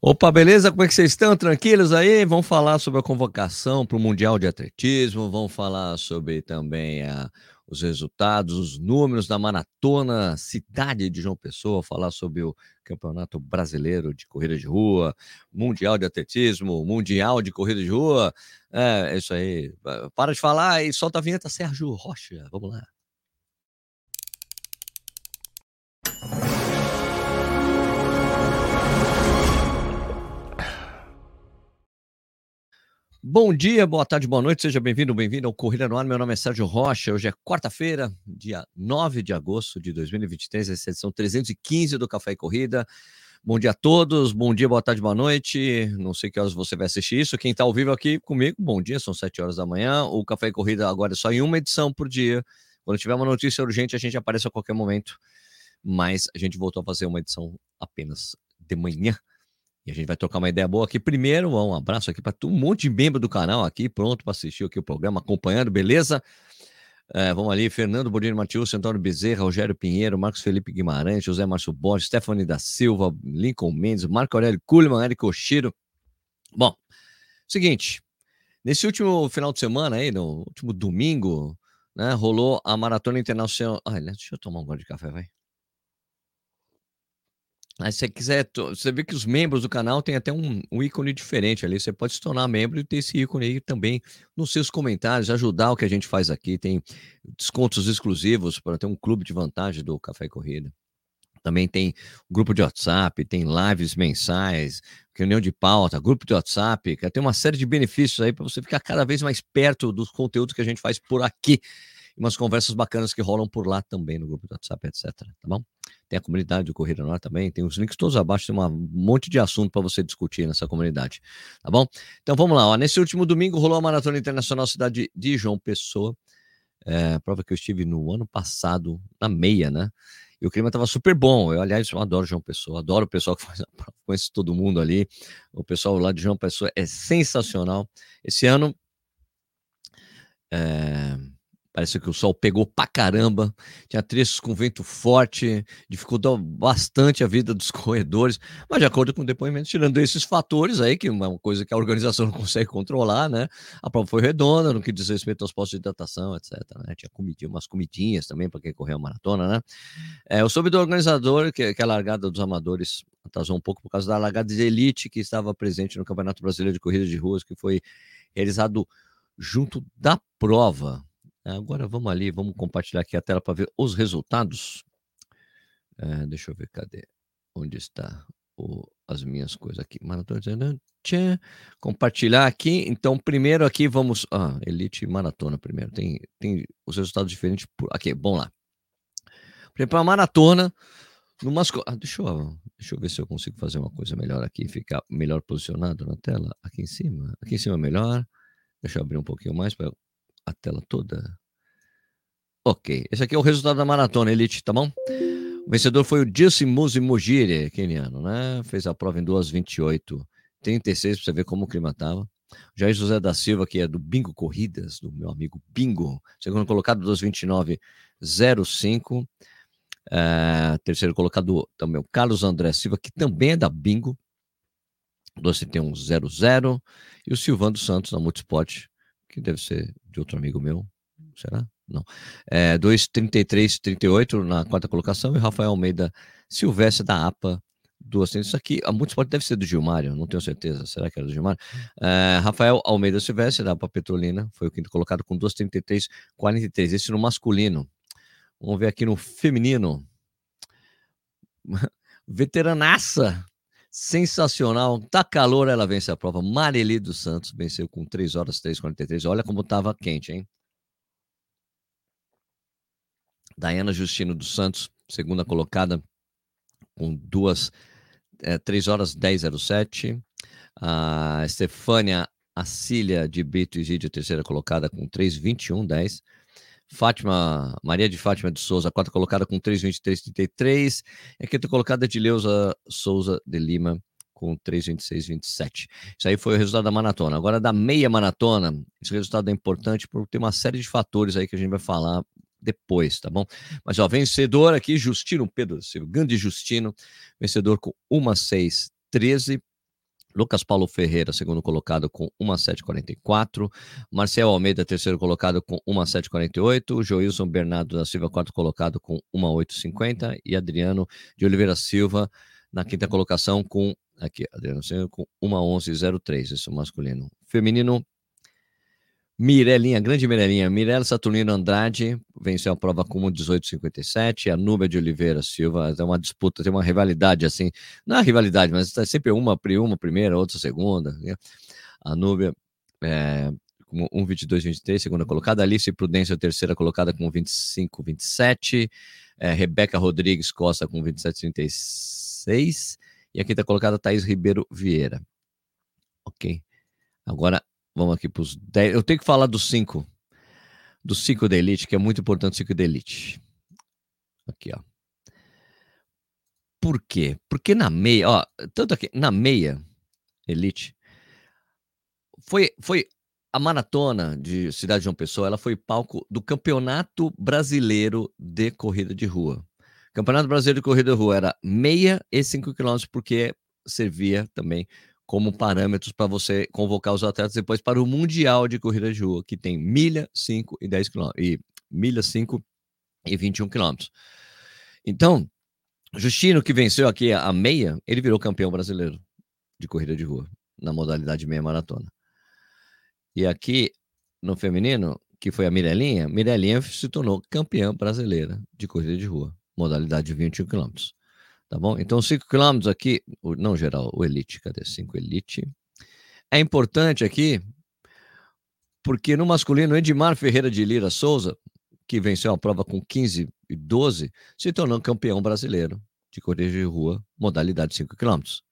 Opa, beleza? Como é que vocês estão? Tranquilos aí? Vamos falar sobre a convocação para o Mundial de Atletismo, vamos falar sobre também a, os resultados, os números da maratona cidade de João Pessoa, falar sobre o Campeonato Brasileiro de Corrida de Rua, Mundial de Atletismo, Mundial de Corrida de Rua. É, é isso aí. Para de falar e solta a vinheta, Sérgio Rocha. Vamos lá. Bom dia, boa tarde, boa noite, seja bem-vindo, bem-vindo ao Corrida no Ar. Meu nome é Sérgio Rocha. Hoje é quarta-feira, dia 9 de agosto de 2023, essa edição 315 do Café e Corrida. Bom dia a todos, bom dia, boa tarde, boa noite. Não sei que horas você vai assistir isso. Quem está ao vivo aqui comigo, bom dia, são 7 horas da manhã. O Café e Corrida agora é só em uma edição por dia. Quando tiver uma notícia urgente, a gente aparece a qualquer momento. Mas a gente voltou a fazer uma edição apenas de manhã e a gente vai trocar uma ideia boa aqui. Primeiro, um abraço aqui para um monte de membro do canal aqui, pronto para assistir aqui o programa, acompanhando, beleza? É, vamos ali, Fernando Bodini Matius, Antônio Bezerra, Rogério Pinheiro, Marcos Felipe Guimarães, José Márcio Borges, Stephanie da Silva, Lincoln Mendes, Marco Aurélio Kuhlmann, Eric Oshiro. Bom, seguinte, nesse último final de semana aí, no último domingo, né, rolou a Maratona Internacional... Ai, deixa eu tomar um gole de café, vai. Aí se você quiser, você vê que os membros do canal têm até um, um, ícone diferente ali. Você pode se tornar membro e ter esse ícone aí também nos seus comentários, ajudar o que a gente faz aqui. Tem descontos exclusivos para ter um clube de vantagem do Café e Corrida. Também tem grupo de WhatsApp, tem lives mensais, reunião de pauta, grupo de WhatsApp, tem uma série de benefícios aí para você ficar cada vez mais perto dos conteúdos que a gente faz por aqui umas conversas bacanas que rolam por lá também no grupo do WhatsApp, etc. Tá bom? Tem a comunidade do Corrida no Ar também, tem os links todos abaixo, tem um monte de assunto para você discutir nessa comunidade, tá bom? Então vamos lá, ó. nesse último domingo rolou a Maratona Internacional Cidade de João Pessoa, é, prova que eu estive no ano passado, na meia, né? E o clima estava super bom. Eu, aliás, eu adoro João Pessoa, adoro o pessoal que faz a prova, conheço todo mundo ali. O pessoal lá de João Pessoa é sensacional. Esse ano. É Parece que o sol pegou pra caramba, tinha trechos com vento forte, dificultou bastante a vida dos corredores, mas de acordo com o depoimento, tirando esses fatores aí, que é uma coisa que a organização não consegue controlar, né? A prova foi redonda no que diz respeito aos postos de hidratação, etc. Né? Tinha comidinha, umas comidinhas também para quem correu a maratona, né? É, eu soube do organizador que, que a largada dos amadores atrasou um pouco por causa da largada de elite que estava presente no Campeonato Brasileiro de Corrida de Ruas, que foi realizado junto da prova. Agora vamos ali, vamos compartilhar aqui a tela para ver os resultados. É, deixa eu ver, cadê? Onde está o, as minhas coisas aqui? Maratona. Compartilhar aqui. Então, primeiro aqui vamos. Ah, Elite Maratona primeiro. Tem, tem os resultados diferentes. Por... Aqui, bom lá. Para a maratona, no masco... Ah, deixa, eu, deixa eu ver se eu consigo fazer uma coisa melhor aqui, ficar melhor posicionado na tela. Aqui em cima. Aqui em cima é melhor. Deixa eu abrir um pouquinho mais para a tela toda. Ok, esse aqui é o resultado da maratona Elite, tá bom? O vencedor foi o Dilson Muzi Mugire, keniano, né? Fez a prova em 2:28, 36, para você ver como o clima tava. Jair José da Silva, que é do Bingo Corridas, do meu amigo Bingo, segundo colocado 2:29:05. É, terceiro colocado também o Carlos André Silva, que também é da Bingo, 2:31:00. E o Silvano Santos, da Multisport, que deve ser de outro amigo meu, será? Não. É, 2,33,38 na quarta colocação e Rafael Almeida Silvestre da APA, duas Isso aqui, a Multisport deve ser do Gilmário, não tenho certeza. Será que era do Gilmário? É, Rafael Almeida Silvestre da APA Petrolina, foi o quinto colocado com 2,33,43. Esse no masculino. Vamos ver aqui no feminino. Veteranaça sensacional. Tá calor, ela vence a prova. Mareli dos Santos venceu com 3 horas 3:43. Olha como tava quente, hein? Dayana Justino dos Santos, segunda colocada, com duas, é, 3 horas 10:07. A Estefânia Acília de Brito Isídio, terceira colocada, com 3:21:10. Fátima, Maria de Fátima de Souza, quarta colocada com 3,23,33. E a quinta colocada de Leusa Souza de Lima com 3,26,27. Isso aí foi o resultado da maratona. Agora, da meia maratona, esse resultado é importante porque tem uma série de fatores aí que a gente vai falar depois, tá bom? Mas, ó, vencedor aqui, Justino Pedro Silva, grande Justino, vencedor com 1,6,13. Lucas Paulo Ferreira, segundo colocado, com 1,744. Marcel Almeida, terceiro colocado, com 1,748. Joilson Bernardo da Silva, quarto colocado, com 1,850. E Adriano de Oliveira Silva, na quinta colocação, com. Aqui, Adriano Silva, com 1,1103. Isso masculino. Feminino, Mirelinha, grande Mirelinha. Mirella Saturnino Andrade venceu a prova com 18,57. A Núbia de Oliveira Silva, é uma disputa, tem uma rivalidade assim. Não é rivalidade, mas está sempre uma, uma primeira, outra segunda. Né? A Núbia é, com 1,22, 23, segunda colocada. Alice Prudência, terceira colocada com 25, 27. É, Rebeca Rodrigues Costa com 27, 36. E aqui está colocada Thaís Ribeiro Vieira. Ok. Agora Vamos aqui para os 10. Eu tenho que falar dos 5. Dos 5 da Elite, que é muito importante o 5 da Elite. Aqui, ó. Por quê? Porque na meia, ó, tanto aqui, na meia Elite, foi, foi a maratona de Cidade de João Pessoa, ela foi palco do Campeonato Brasileiro de Corrida de Rua. Campeonato Brasileiro de Corrida de Rua era meia e 5 quilômetros, porque servia também como parâmetros para você convocar os atletas depois para o Mundial de Corrida de Rua, que tem milha, 5 e 10 quilômetros, e milha, 5 e 21 quilômetros. Então, Justino, que venceu aqui a meia, ele virou campeão brasileiro de corrida de rua, na modalidade meia maratona. E aqui, no feminino, que foi a Mirelinha, Mirelinha se tornou campeã brasileira de corrida de rua, modalidade de 21 quilômetros. Tá bom? Então, 5 quilômetros aqui, não geral, o Elite, cadê 5 Elite? É importante aqui, porque no masculino, Edmar Ferreira de Lira Souza, que venceu a prova com 15 e 12, se tornou campeão brasileiro de corrida de rua, modalidade 5 quilômetros.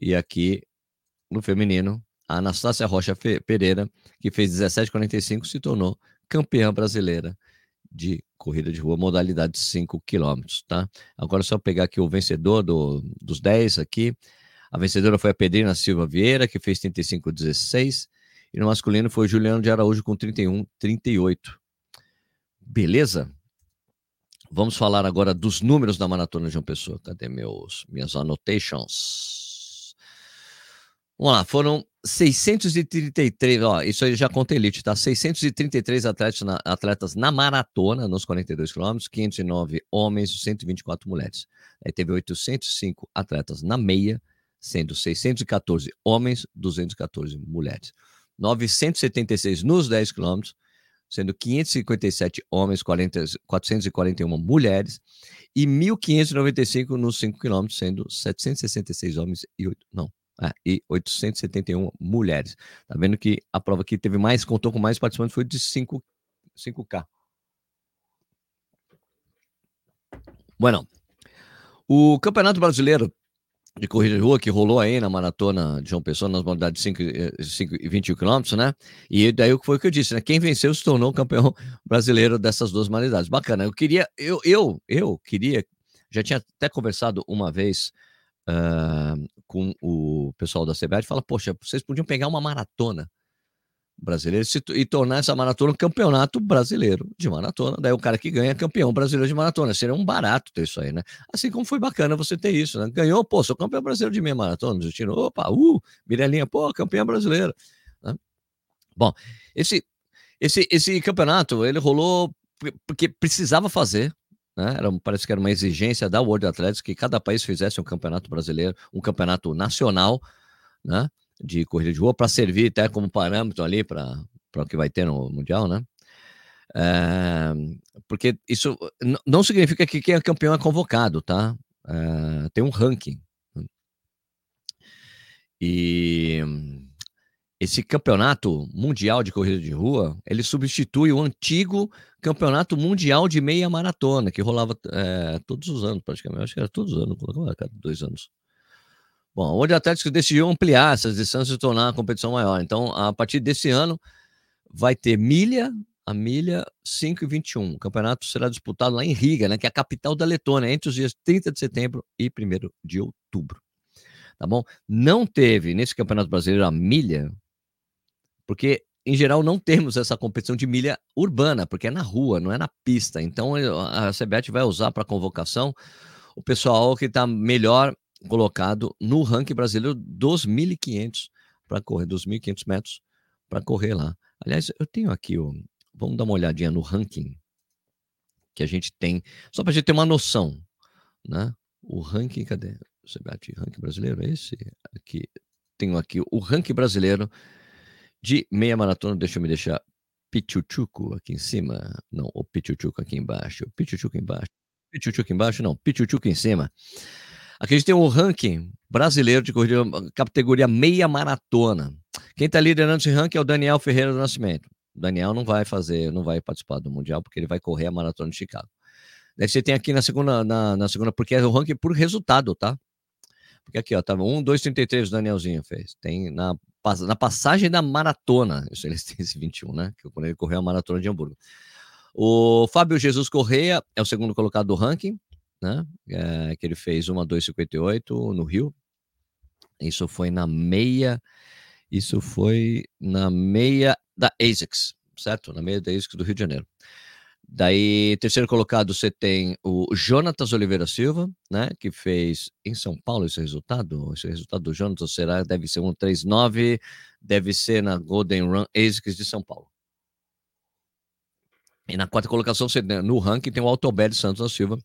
E aqui, no feminino, a Anastácia Rocha Pereira, que fez 17,45, se tornou campeã brasileira de corrida de rua, modalidade 5 quilômetros, tá? Agora é só pegar aqui o vencedor do, dos 10 aqui. A vencedora foi a Pedrina Silva Vieira, que fez 35,16. E no masculino foi o Juliano de Araújo com 31,38. Beleza? Vamos falar agora dos números da maratona de uma pessoa. Cadê meus minhas annotations? Vamos lá, foram 633, ó, isso aí já conta elite, tá? 633 atletas na, atletas na maratona, nos 42 quilômetros, 509 homens, 124 mulheres. Aí teve 805 atletas na meia, sendo 614 homens, 214 mulheres. 976 nos 10 quilômetros, sendo 557 homens, 40, 441 mulheres, e 1.595 nos 5 quilômetros, sendo 766 homens e 8, não, ah, e 871 mulheres. Tá vendo que a prova que teve mais, contou com mais participantes, foi de 5, 5K. Bueno, o Campeonato Brasileiro de Corrida de Rua, que rolou aí na maratona de João Pessoa, nas modalidades 5, 5 e 21 quilômetros, né? E daí foi o que eu disse, né? Quem venceu se tornou campeão brasileiro dessas duas modalidades. Bacana. Eu queria, eu, eu, eu queria, já tinha até conversado uma vez uh, com o pessoal da CBR e fala: Poxa, vocês podiam pegar uma maratona brasileira e tornar essa maratona um campeonato brasileiro de maratona. Daí o cara que ganha é campeão brasileiro de maratona. Seria um barato ter isso aí, né? Assim como foi bacana você ter isso, né? Ganhou, pô, sou campeão brasileiro de meia maratona. Justino, opa, uh, Mirelinha, pô, campeão brasileiro. Né? Bom, esse, esse, esse campeonato, ele rolou porque precisava fazer, né? Era, parece que era uma exigência da World Athletics que cada país fizesse um campeonato brasileiro, um campeonato nacional, né? De corrida de rua, para servir até como parâmetro ali para o que vai ter no Mundial, né? É, porque isso não significa que quem é campeão é convocado, tá? É, tem um ranking. E esse campeonato mundial de corrida de rua, ele substitui o antigo campeonato mundial de meia maratona, que rolava é, todos os anos, praticamente. Acho que era todos os anos, cada dois anos. Bom, onde a Atlético decidiu ampliar essas distâncias e tornar a competição maior. Então, a partir desse ano, vai ter milha, a milha 5 e 21. O campeonato será disputado lá em Riga, né, que é a capital da Letônia, entre os dias 30 de setembro e 1 de outubro. Tá bom? Não teve nesse Campeonato Brasileiro a milha, porque em geral não temos essa competição de milha urbana, porque é na rua, não é na pista. Então a CBET vai usar para convocação o pessoal que está melhor colocado no ranking brasileiro dos 1.500 para correr, dos 1.500 metros para correr lá. Aliás, eu tenho aqui, ó, vamos dar uma olhadinha no ranking que a gente tem, só para a gente ter uma noção, né? O ranking, cadê? Você ranking brasileiro? É esse aqui. Tenho aqui o ranking brasileiro de meia maratona. Deixa eu me deixar Pichuchuco aqui em cima. Não, o Pichuchuco aqui embaixo. Pichuchuco embaixo. Pichuchuco embaixo, não. Pichuchuco em cima. Aqui a gente tem o ranking brasileiro de corrida, categoria meia maratona. Quem está liderando esse ranking é o Daniel Ferreira do Nascimento. O Daniel não vai fazer, não vai participar do Mundial, porque ele vai correr a maratona de Chicago. Daí você tem aqui na segunda, na, na segunda, porque é o ranking por resultado, tá? Porque aqui, ó, tava 1, 2, 33 o Danielzinho fez. Tem na na passagem da maratona, isso eles têm esse 21, né? Que quando ele correu a maratona de Hamburgo. O Fábio Jesus Correia é o segundo colocado do ranking, né? É, que ele fez uma 2,58 no Rio. Isso foi na meia. Isso foi na meia da ASICS, certo? Na meia da ASICS do Rio de Janeiro. Daí, terceiro colocado, você tem o Jonatas Oliveira Silva, né? Que fez em São Paulo esse resultado. Esse resultado do Jonatas será, deve ser 139, deve ser na Golden Run ASICS de São Paulo. E na quarta colocação, você, no ranking, tem o Altobelli Santos da Silva,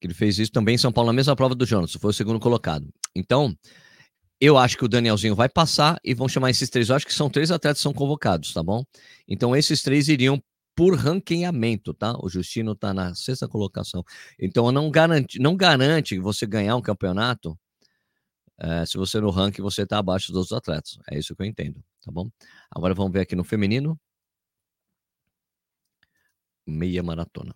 que ele fez isso também em São Paulo, na mesma prova do Jonas, foi o segundo colocado. Então, eu acho que o Danielzinho vai passar e vão chamar esses três. Eu acho que são três atletas que são convocados, tá bom? Então, esses três iriam por ranqueamento, tá? O Justino está na sexta colocação. Então, não garante, não garante você ganhar um campeonato é, se você no ranking você está abaixo dos outros atletas. É isso que eu entendo, tá bom? Agora vamos ver aqui no feminino. Meia maratona.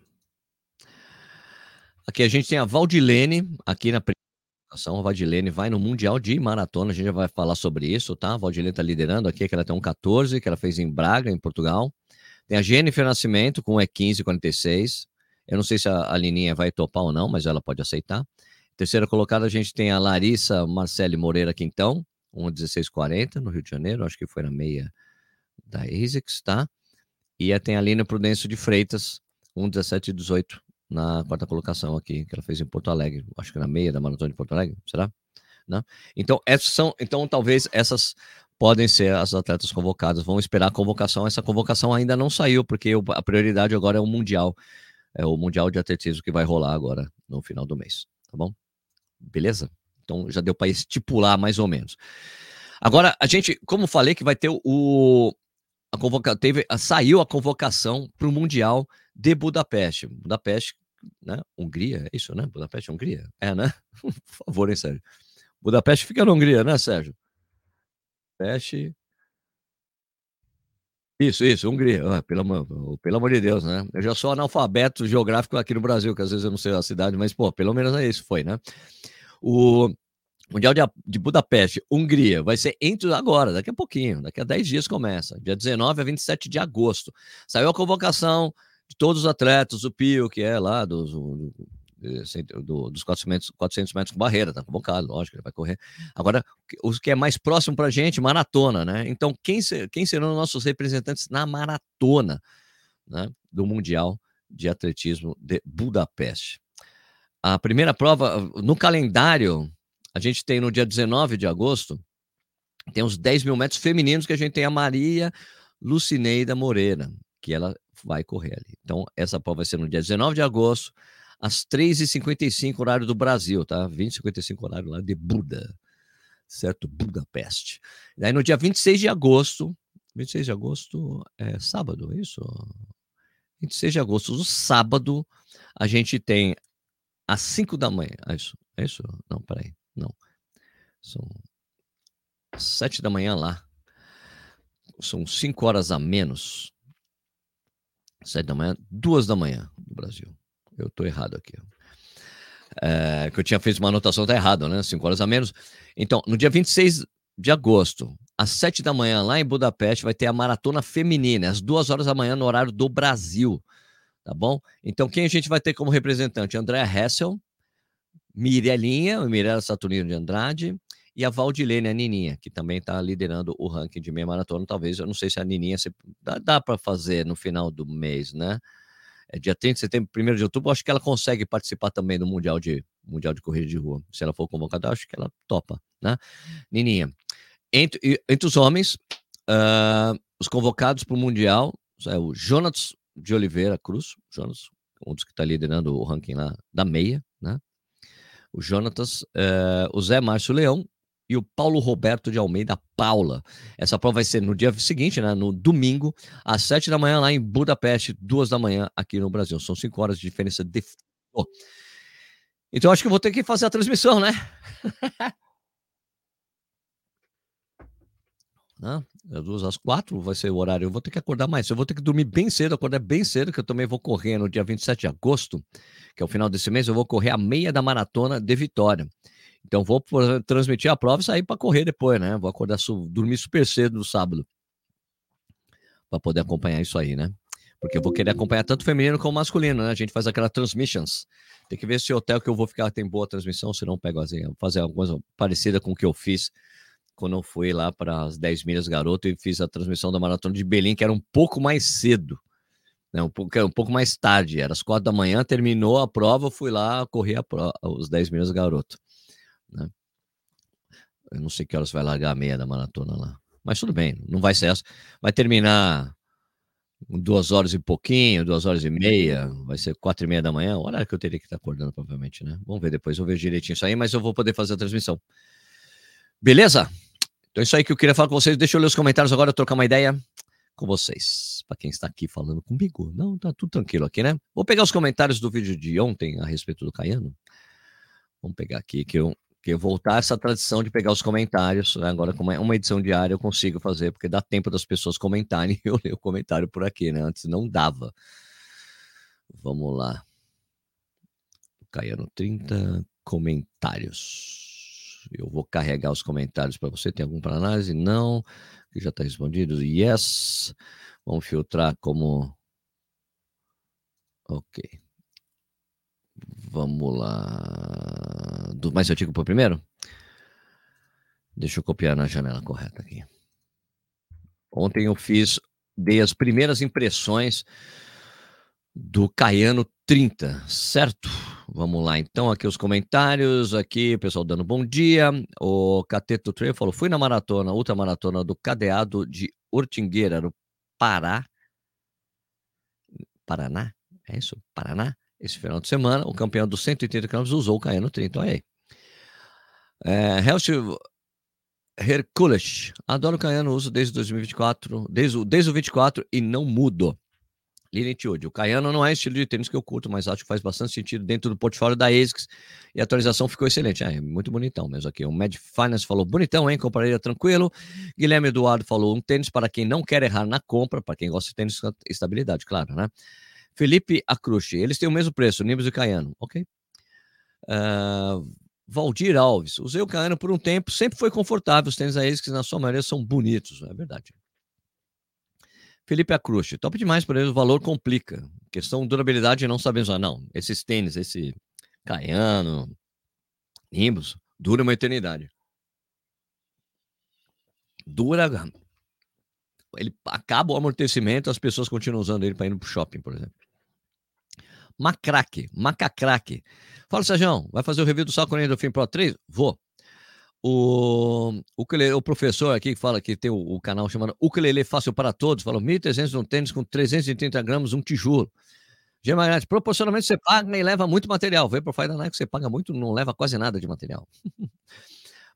Aqui a gente tem a Valdilene, aqui na a Valdilene vai no Mundial de Maratona, a gente já vai falar sobre isso, tá? A Valdilene está liderando aqui, que ela tem um 14, que ela fez em Braga, em Portugal. Tem a Jennifer Nascimento com E15 46. Eu não sei se a, a Lininha vai topar ou não, mas ela pode aceitar. Terceira colocada, a gente tem a Larissa Marcele Moreira Quintão, 1,1640 no Rio de Janeiro, acho que foi na meia da ASICS, tá? E tem a Lina Prudêncio de Freitas, 1,1718 na quarta colocação aqui, que ela fez em Porto Alegre, acho que na meia da maratona de Porto Alegre, será? Não? Então, essas são, então talvez essas podem ser as atletas convocadas. Vamos esperar a convocação. Essa convocação ainda não saiu, porque a prioridade agora é o Mundial. É o Mundial de Atletismo que vai rolar agora no final do mês. Tá bom? Beleza? Então já deu para estipular mais ou menos. Agora, a gente, como falei, que vai ter o. A convoca, teve, saiu a convocação para o Mundial de Budapeste. Budapeste, né? Hungria, é isso, né? Budapeste, Hungria? É, né? Por favor, hein, Sérgio? Budapeste fica na Hungria, né, Sérgio? Peste. Isso, isso, Hungria. Ah, pelo, amor, pelo amor de Deus, né? Eu já sou analfabeto geográfico aqui no Brasil, que às vezes eu não sei a cidade, mas, pô, pelo menos é isso, foi, né? O Mundial de, de Budapeste, Hungria, vai ser entre agora, daqui a pouquinho, daqui a 10 dias começa, dia 19 a 27 de agosto. Saiu a convocação de todos os atletas, o Pio, que é lá do, do do, dos 400, 400 metros com barreira, tá convocado, lógico, ele vai correr. Agora, o que é mais próximo para a gente, maratona, né? Então, quem, quem serão nossos representantes na maratona né, do Mundial de Atletismo de Budapeste? A primeira prova, no calendário, a gente tem no dia 19 de agosto, tem os 10 mil metros femininos que a gente tem a Maria Lucineida Moreira, que ela vai correr ali. Então, essa prova vai ser no dia 19 de agosto, às 3h55, horário do Brasil, tá? 20h55, horário lá de Buda, certo? Budapeste. Daí no dia 26 de agosto, 26 de agosto é sábado, é isso? 26 de agosto, no sábado, a gente tem às 5 da manhã. É isso? É isso? Não, peraí. Não. São 7 da manhã lá. São 5 horas a menos. 7 da manhã, 2 da manhã no Brasil. Eu estou errado aqui. É, que eu tinha feito uma anotação, tá errado, né? 5 horas a menos. Então, no dia 26 de agosto, às 7 da manhã, lá em Budapeste, vai ter a maratona feminina, às 2 horas da manhã, no horário do Brasil. Tá bom? Então, quem a gente vai ter como representante? Andréa Hessel, Mirelinha, Mirella Saturnino de Andrade, e a Valdilene, a Nininha, que também está liderando o ranking de meia maratona. Talvez, eu não sei se a Nininha se, dá, dá para fazer no final do mês, né? É dia 30 de setembro, 1 de outubro, acho que ela consegue participar também do Mundial de, mundial de Corrida de Rua. Se ela for convocada, acho que ela topa, né? Nininha. Entre, entre os homens, uh, os convocados para o Mundial é o Jonas de Oliveira Cruz, Jonas, um dos que está liderando o ranking lá da meia, né? O Jonatas, uh, o Zé Márcio Leão e o Paulo Roberto de Almeida Paula. Essa prova vai ser no dia seguinte, né, no domingo, às sete da manhã, lá em Budapeste, duas da manhã aqui no Brasil. São cinco horas de diferença de. Oh. Então acho que vou ter que fazer a transmissão, né? Das duas às quatro vai ser o horário. Eu vou ter que acordar mais. Eu vou ter que dormir bem cedo, acordar bem cedo, que eu também vou correr no dia 27 de agosto, que é o final desse mês. Eu vou correr a meia da maratona de Vitória. Então vou transmitir a prova e sair para correr depois, né? Vou acordar, dormir super cedo no sábado para poder acompanhar isso aí, né? Porque eu vou querer acompanhar tanto feminino como masculino, né? A gente faz aquela transmissions. Tem que ver se o hotel que eu vou ficar tem boa transmissão, se não pego assim, fazer alguma coisa parecida com o que eu fiz quando eu fui lá para as 10 milhas garoto e fiz a transmissão da maratona de Belém, que era um pouco mais cedo. Né, um, pouco, um pouco mais tarde, era às quatro da manhã, terminou a prova, fui lá correr a prova, os 10 milhas garoto. Né? Eu não sei que horas vai largar a meia da maratona lá. Mas tudo bem, não vai ser essa. Vai terminar duas horas e pouquinho, duas horas e meia, vai ser quatro e meia da manhã, horário que eu teria que estar acordando, provavelmente, né? Vamos ver depois, eu vejo direitinho isso aí, mas eu vou poder fazer a transmissão. Beleza? Então é isso aí que eu queria falar com vocês. Deixa eu ler os comentários agora, trocar uma ideia com vocês. Para quem está aqui falando comigo. Não, tá tudo tranquilo aqui, né? Vou pegar os comentários do vídeo de ontem a respeito do Caiano. Vamos pegar aqui que eu que voltar essa tradição de pegar os comentários. Né? Agora, com uma edição diária, eu consigo fazer, porque dá tempo das pessoas comentarem eu leio o comentário por aqui, né? Antes não dava. Vamos lá. Caiano 30 comentários. Eu vou carregar os comentários para você. Tem algum para análise? Não. Que já está respondido? Yes. Vamos filtrar como. Ok. Vamos lá. Do mais antigo para o primeiro? Deixa eu copiar na janela correta aqui. Ontem eu fiz, dei as primeiras impressões do Caiano 30, certo? Vamos lá, então, aqui os comentários, aqui o pessoal dando bom dia. O Cateto Trail falou: fui na maratona, ultramaratona do Cadeado de Ortingueira, no Pará. Paraná? É isso? Paraná? Esse final de semana, o campeão dos 180 km usou o Caiano 30. Olha aí. É, Helst Hercules. Adoro o Caiano, uso desde 2024, desde, desde o 24 e não mudo. Lilian Tiode. O Caiano não é estilo de tênis que eu curto, mas acho que faz bastante sentido dentro do portfólio da ASICS e a atualização ficou excelente. É, muito bonitão mesmo aqui. O Mad Finance falou bonitão, hein? Compraria tranquilo. Guilherme Eduardo falou um tênis para quem não quer errar na compra, para quem gosta de tênis com estabilidade, claro, né? Felipe Acruche, eles têm o mesmo preço, Nimbus e Caiano. Ok. Uh, Valdir Alves, usei o Caiano por um tempo, sempre foi confortável. Os tênis a eles que na sua maioria são bonitos, é verdade. Felipe Acruche, top demais por eles, o valor complica. Questão de durabilidade não sabemos. Ah, não, esses tênis, esse Caiano, Nimbus, dura uma eternidade. Dura ele acaba o amortecimento, as pessoas continuam usando ele para ir para o shopping, por exemplo. Macraque, Macacraque. Fala, Sérgio, vai fazer o review do Salco do Film Pro 3? Vou. O, o, o professor aqui que fala que tem o, o canal chamado Ukulele Fácil para Todos, falou 1.300 um tênis com 330 gramas, um tijolo. Gemagrante, proporcionalmente você paga e leva muito material. Vê por Fight Nike, você paga muito, não leva quase nada de material.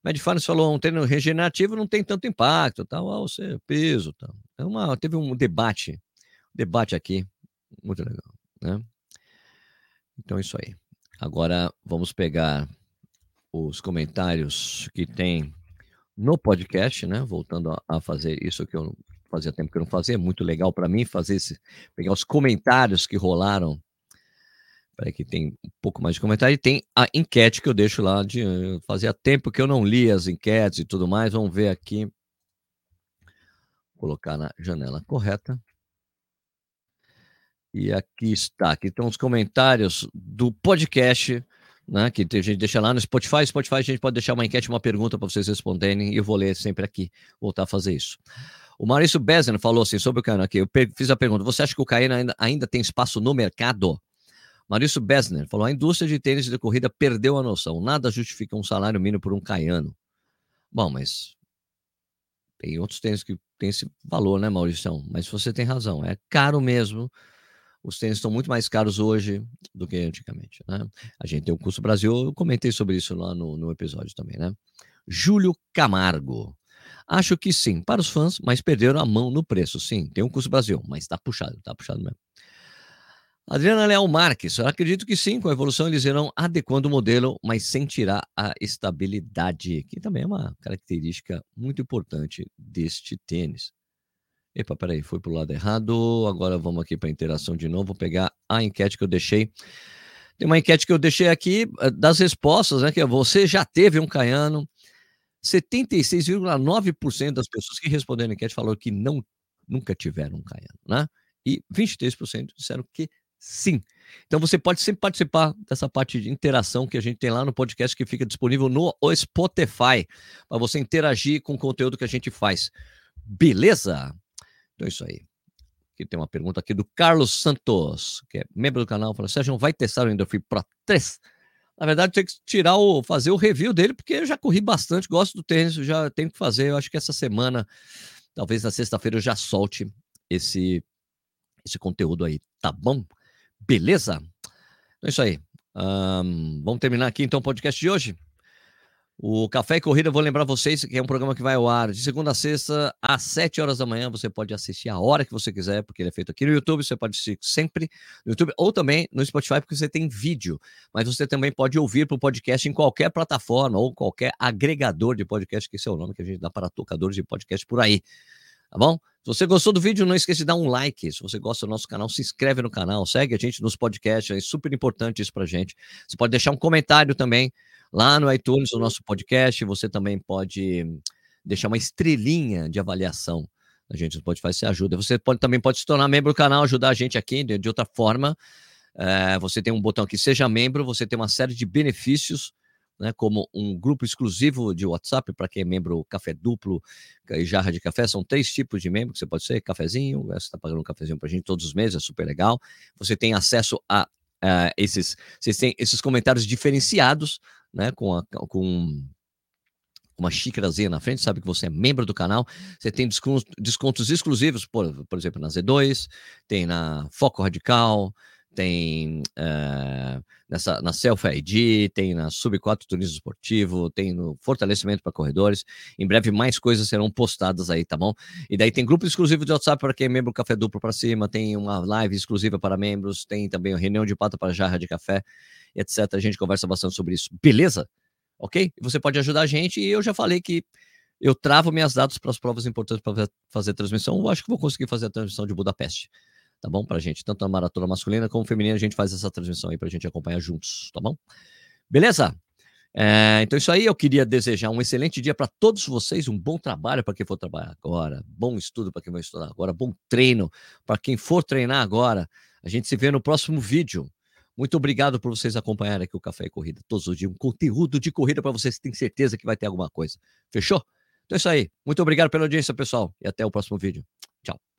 Medfarnes falou um treino regenerativo não tem tanto impacto, tal, ao ser peso, tal. É uma, teve um debate, debate aqui, muito legal, né? Então, isso aí. Agora, vamos pegar os comentários que tem no podcast, né? Voltando a, fazer isso que eu fazia tempo que eu não fazia, é muito legal para mim fazer esse, pegar os comentários que rolaram. Peraí, que tem um pouco mais de comentário. E tem a enquete que eu deixo lá de. Fazia tempo que eu não li as enquetes e tudo mais. Vamos ver aqui. Colocar na janela correta. E aqui está, aqui estão os comentários do podcast né? Que a gente deixa lá no Spotify. Spotify a gente pode deixar uma enquete, uma pergunta para vocês responderem e eu vou ler sempre aqui, voltar a fazer isso. O Maurício Bezen falou assim sobre o Caiano aqui. Eu fiz a pergunta: você acha que o Caiano ainda, ainda tem espaço no mercado? Maurício Besner falou: a indústria de tênis de corrida perdeu a noção. Nada justifica um salário mínimo por um caiano. Bom, mas tem outros tênis que têm esse valor, né, Maurício? Mas você tem razão, é caro mesmo. Os tênis estão muito mais caros hoje do que antigamente, né? A gente tem o Custo Brasil, eu comentei sobre isso lá no, no episódio também, né? Júlio Camargo. Acho que sim, para os fãs, mas perderam a mão no preço. Sim, tem um Custo Brasil, mas tá puxado, tá puxado mesmo. Adriana Leal Marques, acredito que sim, com a evolução eles irão adequando o modelo, mas sem tirar a estabilidade, que também é uma característica muito importante deste tênis. Epa, peraí, foi para o lado errado. Agora vamos aqui para a interação de novo. Vou pegar a enquete que eu deixei. Tem uma enquete que eu deixei aqui eh, das respostas, né? Que é, você já teve um caiano. 76,9% das pessoas que responderam a enquete falaram que não, nunca tiveram um caiano, né? E 23% disseram que sim. Então você pode sempre participar dessa parte de interação que a gente tem lá no podcast que fica disponível no Spotify, para você interagir com o conteúdo que a gente faz. Beleza? Então é isso aí. Aqui tem uma pergunta aqui do Carlos Santos, que é membro do canal, falou: Sérgio, vai testar o Endorphin Pro 3? Na verdade, tem que tirar o, fazer o review dele, porque eu já corri bastante, gosto do tênis, já tenho que fazer. Eu acho que essa semana, talvez na sexta-feira, eu já solte esse, esse conteúdo aí, tá bom? Beleza? Então é isso aí. Um, vamos terminar aqui então o podcast de hoje. O Café e Corrida, vou lembrar vocês que é um programa que vai ao ar de segunda a sexta, às 7 horas da manhã. Você pode assistir a hora que você quiser, porque ele é feito aqui no YouTube. Você pode assistir sempre no YouTube ou também no Spotify, porque você tem vídeo. Mas você também pode ouvir para o podcast em qualquer plataforma ou qualquer agregador de podcast, que esse é o nome que a gente dá para tocadores de podcast por aí. Tá bom? Se você gostou do vídeo, não esqueça de dar um like. Se você gosta do nosso canal, se inscreve no canal, segue a gente nos podcasts, é super importante isso pra gente. Você pode deixar um comentário também lá no iTunes, no nosso podcast. Você também pode deixar uma estrelinha de avaliação. A gente Spotify se ajuda. Você pode, também pode se tornar membro do canal, ajudar a gente aqui de, de outra forma. É, você tem um botão aqui, seja membro, você tem uma série de benefícios né, como um grupo exclusivo de WhatsApp para quem é membro Café Duplo e Jarra de Café. São três tipos de membro que você pode ser: cafezinho, você está pagando um cafezinho para a gente todos os meses, é super legal. Você tem acesso a uh, esses, vocês têm esses comentários diferenciados, né, com, a, com uma xícarazinha na frente, sabe que você é membro do canal. Você tem descontos, descontos exclusivos, por, por exemplo, na Z2, tem na Foco Radical, tem uh, nessa, na Self ID, tem na Sub 4 Turismo Esportivo, tem no Fortalecimento para Corredores. Em breve, mais coisas serão postadas aí, tá bom? E daí tem grupo exclusivo de WhatsApp para quem é membro Café Duplo para cima, tem uma live exclusiva para membros, tem também uma reunião de pata para jarra de café, etc. A gente conversa bastante sobre isso, beleza? Ok? Você pode ajudar a gente e eu já falei que eu travo minhas datas para as provas importantes para fazer transmissão. Eu acho que vou conseguir fazer a transmissão de Budapeste tá bom? Pra gente, tanto a maratona masculina como feminina, a gente faz essa transmissão aí pra gente acompanhar juntos, tá bom? Beleza? É, então, isso aí, eu queria desejar um excelente dia para todos vocês, um bom trabalho para quem for trabalhar agora, bom estudo para quem vai estudar agora, bom treino para quem for treinar agora. A gente se vê no próximo vídeo. Muito obrigado por vocês acompanharem aqui o Café e Corrida todos os dias. Um conteúdo de corrida para vocês, tem certeza que vai ter alguma coisa. Fechou? Então é isso aí. Muito obrigado pela audiência, pessoal, e até o próximo vídeo. Tchau.